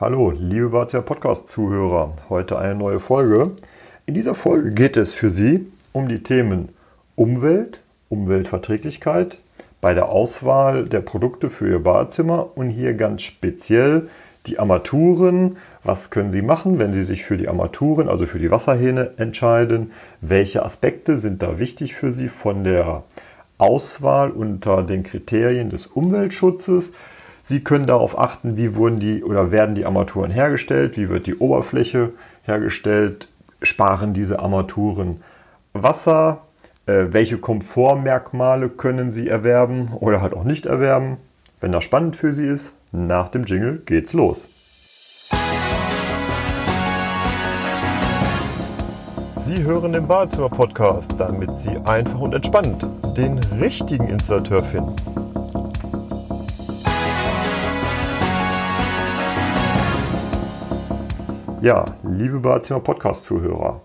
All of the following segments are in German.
Hallo, liebe Barzia Podcast-Zuhörer. Heute eine neue Folge. In dieser Folge geht es für Sie um die Themen Umwelt, Umweltverträglichkeit bei der Auswahl der Produkte für Ihr Badezimmer und hier ganz speziell die Armaturen. Was können Sie machen, wenn Sie sich für die Armaturen, also für die Wasserhähne entscheiden? Welche Aspekte sind da wichtig für Sie von der Auswahl unter den Kriterien des Umweltschutzes? Sie können darauf achten, wie wurden die oder werden die Armaturen hergestellt, wie wird die Oberfläche hergestellt, sparen diese Armaturen Wasser, äh, welche Komfortmerkmale können Sie erwerben oder halt auch nicht erwerben. Wenn das spannend für Sie ist, nach dem Jingle geht's los. Sie hören den Badezimmer-Podcast, damit Sie einfach und entspannt den richtigen Installateur finden. Ja, liebe Badezimmer-Podcast-Zuhörer,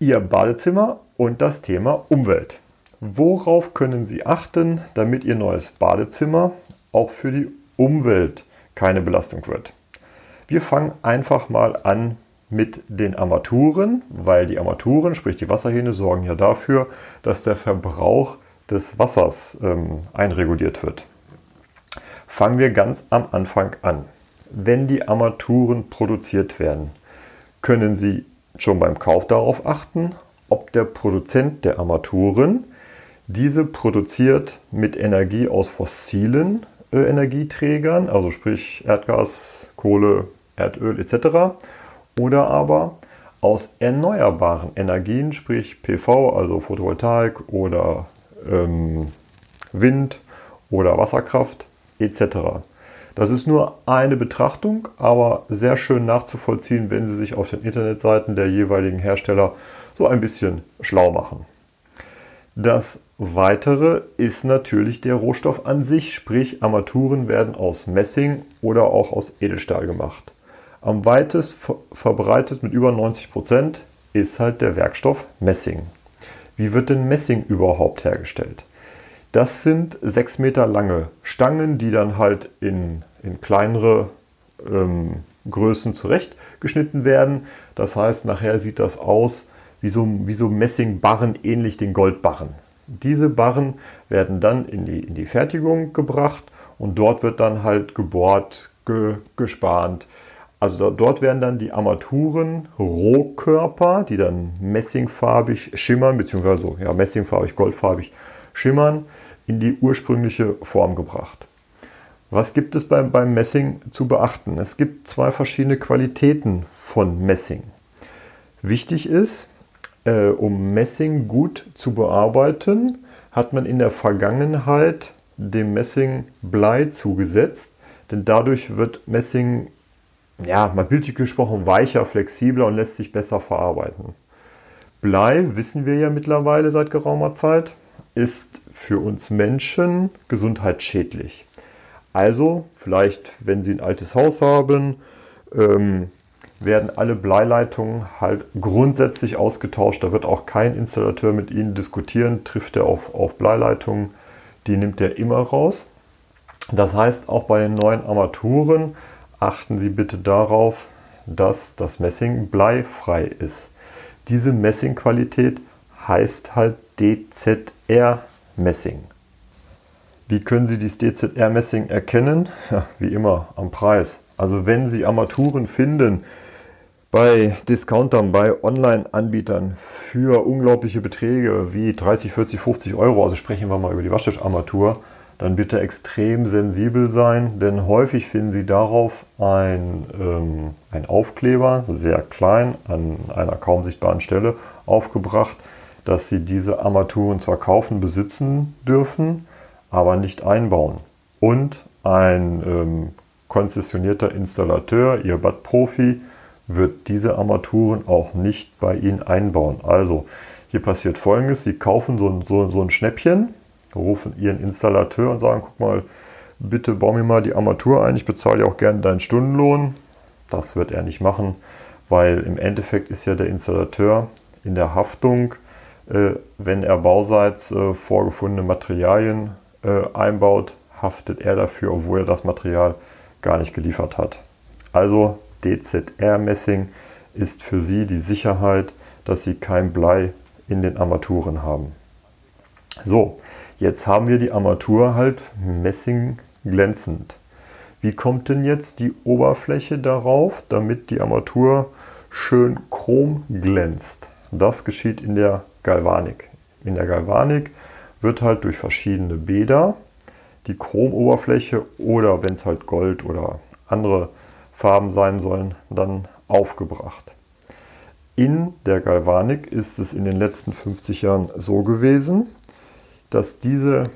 Ihr Badezimmer und das Thema Umwelt. Worauf können Sie achten, damit Ihr neues Badezimmer auch für die Umwelt keine Belastung wird? Wir fangen einfach mal an mit den Armaturen, weil die Armaturen, sprich die Wasserhähne, sorgen ja dafür, dass der Verbrauch des Wassers ähm, einreguliert wird. Fangen wir ganz am Anfang an. Wenn die Armaturen produziert werden, können Sie schon beim Kauf darauf achten, ob der Produzent der Armaturen diese produziert mit Energie aus fossilen äh, Energieträgern, also sprich Erdgas, Kohle, Erdöl etc. oder aber aus erneuerbaren Energien, sprich PV, also Photovoltaik oder ähm, Wind oder Wasserkraft etc. Das ist nur eine Betrachtung, aber sehr schön nachzuvollziehen, wenn Sie sich auf den Internetseiten der jeweiligen Hersteller so ein bisschen schlau machen. Das Weitere ist natürlich der Rohstoff an sich, sprich Armaturen werden aus Messing oder auch aus Edelstahl gemacht. Am weitest verbreitet mit über 90 Prozent ist halt der Werkstoff Messing. Wie wird denn Messing überhaupt hergestellt? Das sind sechs Meter lange Stangen, die dann halt in, in kleinere ähm, Größen zurechtgeschnitten werden. Das heißt, nachher sieht das aus wie so, wie so Messingbarren, ähnlich den Goldbarren. Diese Barren werden dann in die, in die Fertigung gebracht und dort wird dann halt gebohrt, ge, gespannt. Also da, dort werden dann die Armaturen, Rohkörper, die dann messingfarbig schimmern, beziehungsweise ja, messingfarbig, goldfarbig schimmern, in die ursprüngliche Form gebracht. Was gibt es beim, beim Messing zu beachten? Es gibt zwei verschiedene Qualitäten von Messing. Wichtig ist, äh, um Messing gut zu bearbeiten, hat man in der Vergangenheit dem Messing Blei zugesetzt, denn dadurch wird Messing, ja, mal bildlich gesprochen, weicher, flexibler und lässt sich besser verarbeiten. Blei, wissen wir ja mittlerweile seit geraumer Zeit, ist für uns Menschen gesundheitsschädlich. Also, vielleicht, wenn Sie ein altes Haus haben, ähm, werden alle Bleileitungen halt grundsätzlich ausgetauscht. Da wird auch kein Installateur mit Ihnen diskutieren, trifft er auf, auf Bleileitungen, die nimmt er immer raus. Das heißt, auch bei den neuen Armaturen achten Sie bitte darauf, dass das Messing bleifrei ist. Diese Messingqualität heißt halt DZR Messing. Wie können Sie dieses DZR Messing erkennen? Ja, wie immer am Preis. Also wenn Sie Armaturen finden bei Discountern, bei Online-Anbietern für unglaubliche Beträge wie 30, 40, 50 Euro, also sprechen wir mal über die Waschtischarmatur, dann bitte extrem sensibel sein, denn häufig finden Sie darauf ein, ähm, ein Aufkleber, sehr klein, an einer kaum sichtbaren Stelle aufgebracht, dass sie diese Armaturen zwar kaufen, besitzen dürfen, aber nicht einbauen. Und ein ähm, konzessionierter Installateur, ihr Bad-Profi, wird diese Armaturen auch nicht bei Ihnen einbauen. Also hier passiert folgendes, Sie kaufen so ein, so, so ein Schnäppchen, rufen Ihren Installateur und sagen, guck mal, bitte bau mir mal die Armatur ein, ich bezahle ja auch gerne deinen Stundenlohn. Das wird er nicht machen, weil im Endeffekt ist ja der Installateur in der Haftung äh, wenn er bauseits äh, vorgefundene Materialien äh, einbaut, haftet er dafür, obwohl er das Material gar nicht geliefert hat. Also DZR-Messing ist für Sie die Sicherheit, dass Sie kein Blei in den Armaturen haben. So, jetzt haben wir die Armatur halt Messing glänzend. Wie kommt denn jetzt die Oberfläche darauf, damit die Armatur schön chrom glänzt? Das geschieht in der Galvanik. In der Galvanik wird halt durch verschiedene Bäder die Chromoberfläche oder wenn es halt Gold oder andere Farben sein sollen, dann aufgebracht. In der Galvanik ist es in den letzten 50 Jahren so gewesen, dass diese,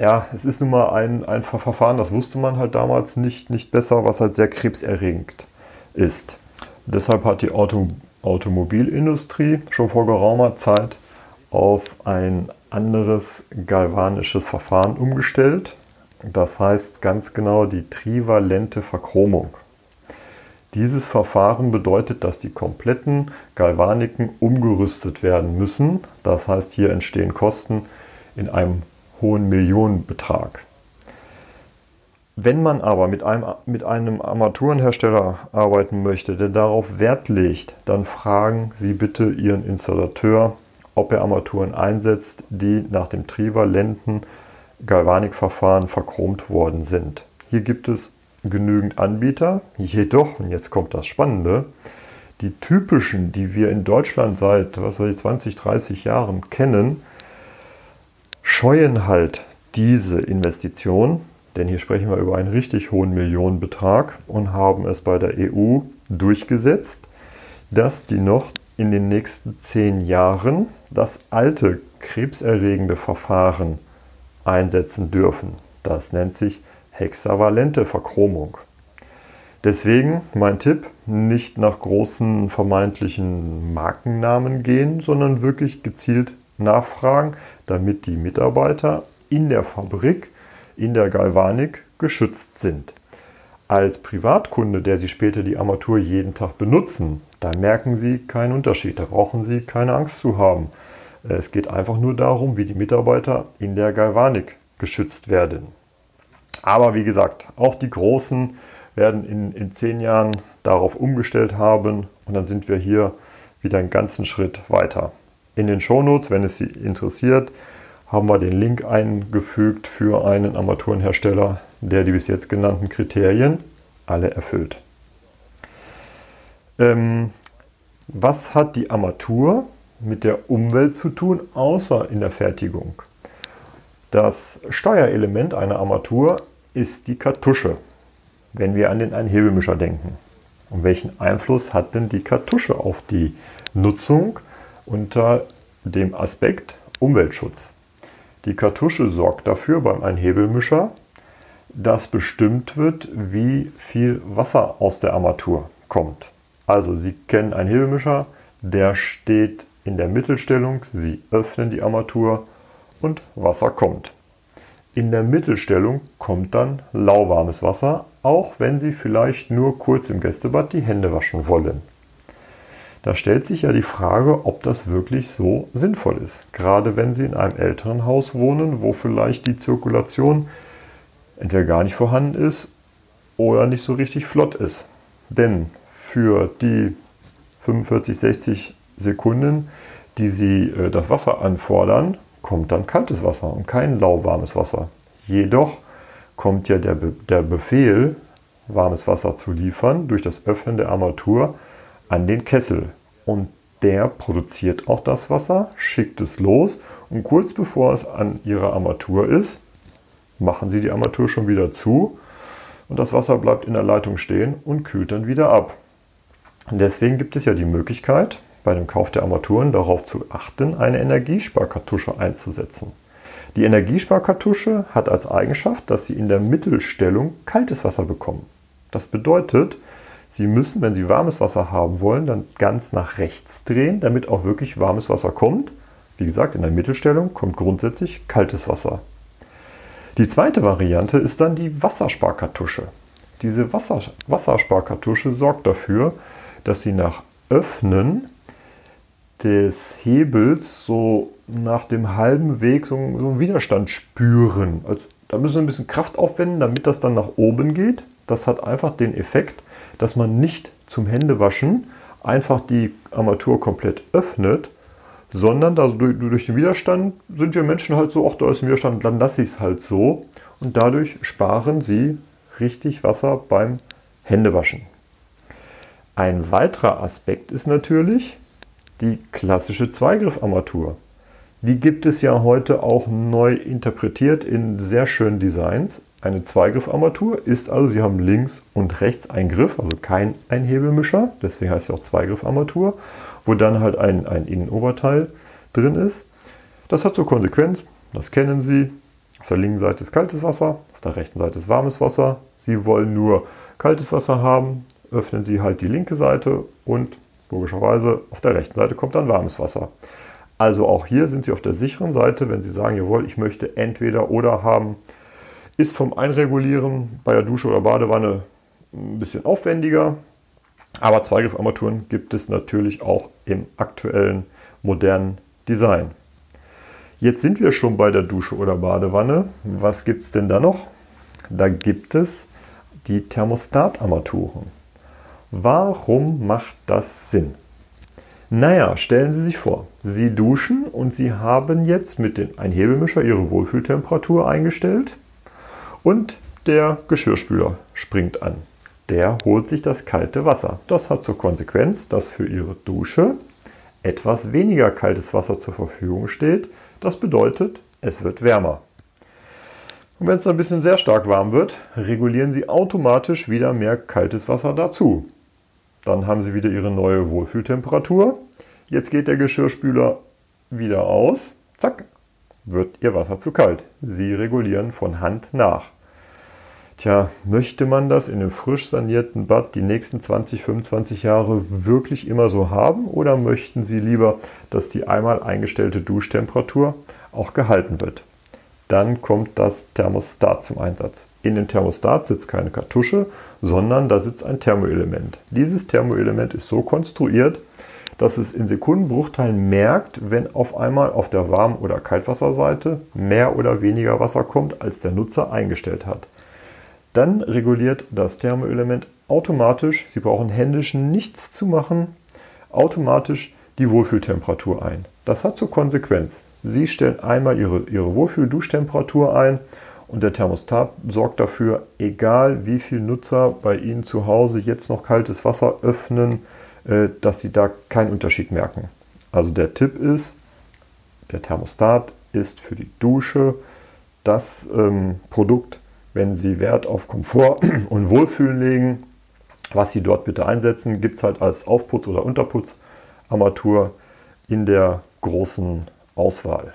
ja, es ist nun mal ein, ein Verfahren, das wusste man halt damals nicht, nicht besser, was halt sehr krebserregend ist. Deshalb hat die Auto, Automobilindustrie schon vor geraumer Zeit auf ein anderes galvanisches Verfahren umgestellt. Das heißt ganz genau die trivalente Verchromung. Dieses Verfahren bedeutet, dass die kompletten Galvaniken umgerüstet werden müssen. Das heißt, hier entstehen Kosten in einem hohen Millionenbetrag. Wenn man aber mit einem, mit einem Armaturenhersteller arbeiten möchte, der darauf Wert legt, dann fragen Sie bitte Ihren Installateur, ob er Armaturen einsetzt, die nach dem trivalenten Galvanikverfahren verchromt worden sind. Hier gibt es genügend Anbieter, jedoch, und jetzt kommt das Spannende, die typischen, die wir in Deutschland seit was weiß ich, 20, 30 Jahren kennen, scheuen halt diese Investition, denn hier sprechen wir über einen richtig hohen Millionenbetrag und haben es bei der EU durchgesetzt, dass die noch in den nächsten zehn Jahren das alte krebserregende Verfahren einsetzen dürfen. Das nennt sich hexavalente Verchromung. Deswegen mein Tipp, nicht nach großen vermeintlichen Markennamen gehen, sondern wirklich gezielt nachfragen, damit die Mitarbeiter in der Fabrik, in der Galvanik geschützt sind. Als Privatkunde, der Sie später die Armatur jeden Tag benutzen, da merken Sie keinen Unterschied, da brauchen Sie keine Angst zu haben. Es geht einfach nur darum, wie die Mitarbeiter in der Galvanik geschützt werden. Aber wie gesagt, auch die Großen werden in, in zehn Jahren darauf umgestellt haben und dann sind wir hier wieder einen ganzen Schritt weiter. In den Shownotes, wenn es Sie interessiert, haben wir den Link eingefügt für einen Armaturenhersteller, der die bis jetzt genannten Kriterien alle erfüllt. Ähm, was hat die Armatur mit der Umwelt zu tun, außer in der Fertigung? Das Steuerelement einer Armatur ist die Kartusche, wenn wir an den Einhebelmischer denken. Und welchen Einfluss hat denn die Kartusche auf die Nutzung unter dem Aspekt Umweltschutz? Die Kartusche sorgt dafür beim Einhebelmischer, dass bestimmt wird, wie viel Wasser aus der Armatur kommt. Also Sie kennen einen Hebelmischer, der steht in der Mittelstellung, Sie öffnen die Armatur und Wasser kommt. In der Mittelstellung kommt dann lauwarmes Wasser, auch wenn Sie vielleicht nur kurz im Gästebad die Hände waschen wollen. Da stellt sich ja die Frage, ob das wirklich so sinnvoll ist. Gerade wenn Sie in einem älteren Haus wohnen, wo vielleicht die Zirkulation entweder gar nicht vorhanden ist oder nicht so richtig flott ist. Denn für die 45, 60 Sekunden, die Sie äh, das Wasser anfordern, kommt dann kaltes Wasser und kein lauwarmes Wasser. Jedoch kommt ja der, Be der Befehl, warmes Wasser zu liefern, durch das Öffnen der Armatur an den Kessel. Und der produziert auch das Wasser, schickt es los und kurz bevor es an Ihrer Armatur ist, machen Sie die Armatur schon wieder zu und das Wasser bleibt in der Leitung stehen und kühlt dann wieder ab. Deswegen gibt es ja die Möglichkeit, bei dem Kauf der Armaturen darauf zu achten, eine Energiesparkartusche einzusetzen. Die Energiesparkartusche hat als Eigenschaft, dass Sie in der Mittelstellung kaltes Wasser bekommen. Das bedeutet, Sie müssen, wenn Sie warmes Wasser haben wollen, dann ganz nach rechts drehen, damit auch wirklich warmes Wasser kommt. Wie gesagt, in der Mittelstellung kommt grundsätzlich kaltes Wasser. Die zweite Variante ist dann die Wassersparkartusche. Diese Wasser, Wassersparkartusche sorgt dafür, dass Sie nach Öffnen des Hebels so nach dem halben Weg so, einen Widerstand spüren. Also, da müssen Sie ein bisschen Kraft aufwenden, damit das dann nach oben geht. Das hat einfach den Effekt, dass man nicht zum Händewaschen einfach die Armatur komplett öffnet, sondern da durch, durch den Widerstand sind wir Menschen halt so, ach, da ist ein Widerstand, dann lasse ich es halt so. Und dadurch sparen sie richtig Wasser beim Händewaschen. Ein weiterer Aspekt ist natürlich die klassische Zweigriffarmatur. Die gibt es ja heute auch neu interpretiert in sehr schönen Designs. Eine Zweigriffarmatur ist also, Sie haben links und rechts einen Griff, also kein Einhebelmischer, deswegen heißt sie auch Zweigriffarmatur, wo dann halt ein, ein Innenoberteil drin ist. Das hat zur Konsequenz, das kennen Sie, auf der linken Seite ist kaltes Wasser, auf der rechten Seite ist warmes Wasser. Sie wollen nur kaltes Wasser haben, öffnen Sie halt die linke Seite und logischerweise auf der rechten Seite kommt dann warmes Wasser. Also auch hier sind Sie auf der sicheren Seite, wenn Sie sagen, jawohl, ich möchte entweder oder haben, ist vom Einregulieren bei der Dusche oder Badewanne ein bisschen aufwendiger. Aber Zweigriffarmaturen gibt es natürlich auch im aktuellen modernen Design. Jetzt sind wir schon bei der Dusche oder Badewanne. Was gibt es denn da noch? Da gibt es die Thermostatarmaturen. Warum macht das Sinn? Naja, stellen Sie sich vor, Sie duschen und Sie haben jetzt mit dem Einhebelmischer Ihre Wohlfühltemperatur eingestellt und der Geschirrspüler springt an. Der holt sich das kalte Wasser. Das hat zur Konsequenz, dass für Ihre Dusche etwas weniger kaltes Wasser zur Verfügung steht. Das bedeutet, es wird wärmer. Und wenn es ein bisschen sehr stark warm wird, regulieren Sie automatisch wieder mehr kaltes Wasser dazu. Dann haben Sie wieder Ihre neue Wohlfühltemperatur. Jetzt geht der Geschirrspüler wieder aus. Zack, wird Ihr Wasser zu kalt. Sie regulieren von Hand nach. Tja, möchte man das in einem frisch sanierten Bad die nächsten 20, 25 Jahre wirklich immer so haben oder möchten Sie lieber, dass die einmal eingestellte Duschtemperatur auch gehalten wird? Dann kommt das Thermostat zum Einsatz. In dem Thermostat sitzt keine Kartusche, sondern da sitzt ein Thermoelement. Dieses Thermoelement ist so konstruiert, dass es in Sekundenbruchteilen merkt, wenn auf einmal auf der Warm- oder Kaltwasserseite mehr oder weniger Wasser kommt, als der Nutzer eingestellt hat. Dann reguliert das Thermoelement automatisch, Sie brauchen händisch nichts zu machen, automatisch die Wohlfühltemperatur ein. Das hat zur Konsequenz, Sie stellen einmal Ihre, Ihre Wohlfühl-Duschtemperatur ein und der Thermostat sorgt dafür, egal wie viele Nutzer bei Ihnen zu Hause jetzt noch kaltes Wasser öffnen, äh, dass Sie da keinen Unterschied merken. Also der Tipp ist, der Thermostat ist für die Dusche das ähm, Produkt, wenn Sie Wert auf Komfort und Wohlfühlen legen, was Sie dort bitte einsetzen, gibt es halt als Aufputz- oder Unterputzarmatur in der großen Auswahl.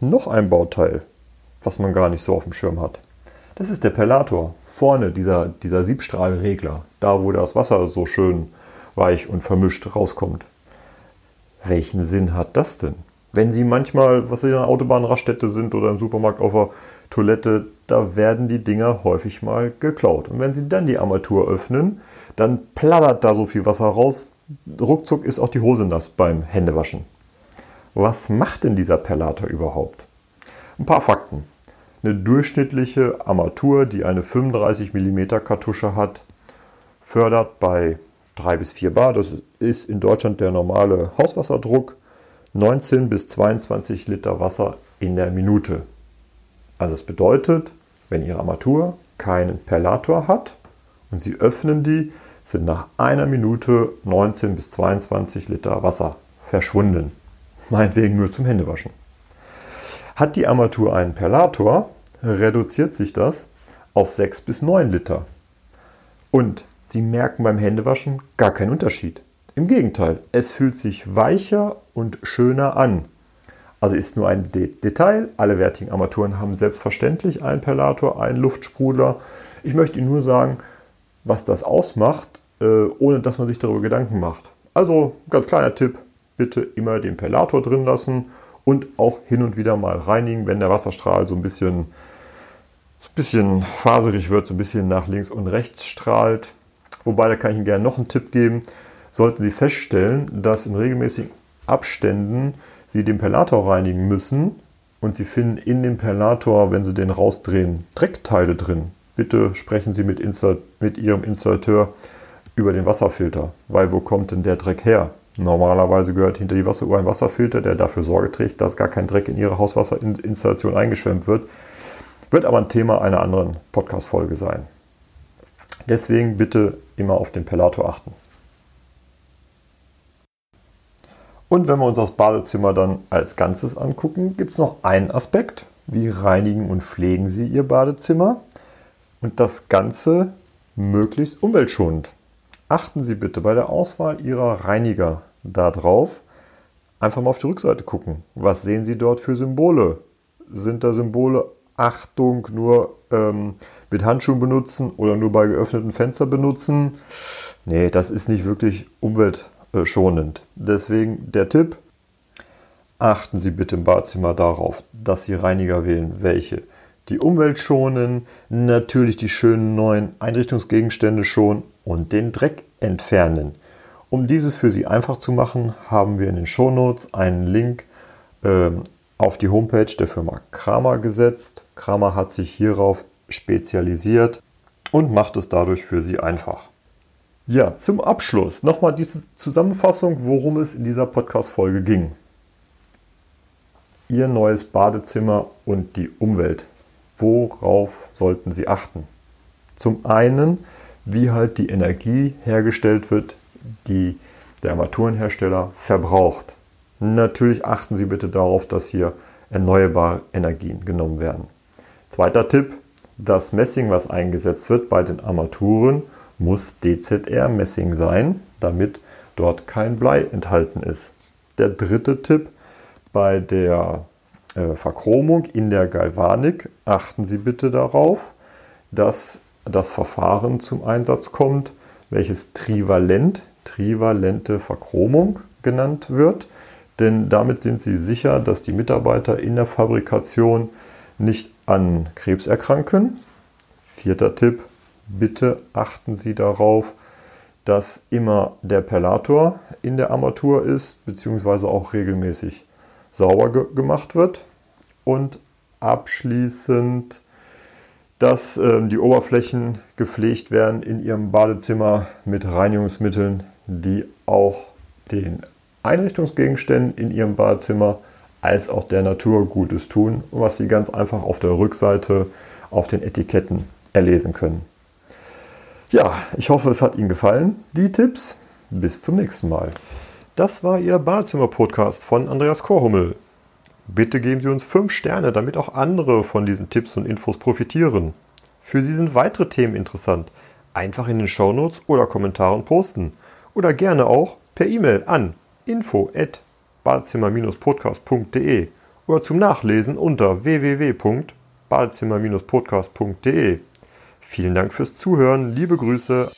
Noch ein Bauteil, was man gar nicht so auf dem Schirm hat. Das ist der Perlator. Vorne dieser, dieser Siebstrahlregler, da wo das Wasser so schön weich und vermischt rauskommt. Welchen Sinn hat das denn? Wenn Sie manchmal, was Sie in einer Autobahnraststätte sind oder im Supermarkt auf der Toilette, da werden die Dinger häufig mal geklaut. Und wenn Sie dann die Armatur öffnen, dann plattert da so viel Wasser raus. Ruckzuck ist auch die Hose nass beim Händewaschen. Was macht denn dieser Perlator überhaupt? Ein paar Fakten. Eine durchschnittliche Armatur, die eine 35 mm Kartusche hat, fördert bei 3 bis 4 Bar, das ist in Deutschland der normale Hauswasserdruck, 19 bis 22 Liter Wasser in der Minute. Also es bedeutet, wenn Ihre Armatur keinen Perlator hat und Sie öffnen die, sind nach einer Minute 19 bis 22 Liter Wasser verschwunden. Meinetwegen nur zum Händewaschen. Hat die Armatur einen Perlator, reduziert sich das auf 6 bis 9 Liter. Und Sie merken beim Händewaschen gar keinen Unterschied. Im Gegenteil, es fühlt sich weicher und schöner an. Also ist nur ein Detail. Alle wertigen Armaturen haben selbstverständlich einen Perlator, einen Luftsprudler. Ich möchte Ihnen nur sagen, was das ausmacht, äh, ohne dass man sich darüber Gedanken macht. Also ganz kleiner Tipp, bitte immer den Perlator drin lassen und auch hin und wieder mal reinigen, wenn der Wasserstrahl so ein bisschen, so ein bisschen faserig wird, so ein bisschen nach links und rechts strahlt. Wobei, da kann ich Ihnen gerne noch einen Tipp geben. Sollten Sie feststellen, dass in regelmäßigen Abständen Sie den Perlator reinigen müssen und Sie finden in dem Perlator, wenn Sie den rausdrehen, Dreckteile drin, bitte sprechen Sie mit, mit Ihrem Installateur über den Wasserfilter, weil wo kommt denn der Dreck her? Normalerweise gehört hinter die Wasseruhr ein Wasserfilter, der dafür Sorge trägt, dass gar kein Dreck in Ihre Hauswasserinstallation eingeschwemmt wird. Wird aber ein Thema einer anderen Podcast-Folge sein. Deswegen bitte immer auf den Pellator achten. Und wenn wir uns das Badezimmer dann als Ganzes angucken, gibt es noch einen Aspekt. Wie reinigen und pflegen Sie Ihr Badezimmer? Und das Ganze möglichst umweltschonend. Achten Sie bitte bei der Auswahl Ihrer Reiniger darauf. Einfach mal auf die Rückseite gucken. Was sehen Sie dort für Symbole? Sind da Symbole Achtung nur ähm, mit Handschuhen benutzen oder nur bei geöffneten Fenstern benutzen? Nee, das ist nicht wirklich umweltschonend. Deswegen der Tipp, achten Sie bitte im Badezimmer darauf, dass Sie Reiniger wählen, welche die Umwelt schonen, natürlich die schönen neuen Einrichtungsgegenstände schonen und den Dreck entfernen. Um dieses für Sie einfach zu machen, haben wir in den Shownotes einen Link äh, auf die Homepage der Firma Kramer gesetzt. Kramer hat sich hierauf spezialisiert und macht es dadurch für Sie einfach. Ja, zum Abschluss nochmal diese Zusammenfassung, worum es in dieser Podcast-Folge ging. Ihr neues Badezimmer und die Umwelt worauf sollten Sie achten? Zum einen, wie halt die Energie hergestellt wird, die der Armaturenhersteller verbraucht. Natürlich achten Sie bitte darauf, dass hier erneuerbare Energien genommen werden. Zweiter Tipp, das Messing, was eingesetzt wird bei den Armaturen, muss DZR-Messing sein, damit dort kein Blei enthalten ist. Der dritte Tipp, bei der äh, Verchromung in der Galvanik achten Sie bitte darauf, dass das Verfahren zum Einsatz kommt, welches trivalent, trivalente Verchromung genannt wird. Denn damit sind Sie sicher, dass die Mitarbeiter in der Fabrikation nicht an Krebs erkranken. Vierter Tipp, bitte achten Sie darauf, dass immer der Perlator in der Armatur ist, beziehungsweise auch regelmäßig sauber ge gemacht wird. Und abschließend, dass äh, die Oberflächen gepflegt werden in Ihrem Badezimmer mit Reinigungsmitteln, die auch den Einrichtungsgegenständen in Ihrem Badezimmer als auch der Natur Gutes tun, was Sie ganz einfach auf der Rückseite auf den Etiketten erlesen können. Ja, ich hoffe, es hat Ihnen gefallen, die Tipps. Bis zum nächsten Mal. Das war Ihr Badezimmer-Podcast von Andreas Korhummel. Bitte geben Sie uns 5 Sterne, damit auch andere von diesen Tipps und Infos profitieren. Für Sie sind weitere Themen interessant. Einfach in den Shownotes oder Kommentaren posten. Oder gerne auch per E-Mail an info@badezimmer-podcast.de oder zum Nachlesen unter www.badezimmer-podcast.de. Vielen Dank fürs Zuhören. Liebe Grüße.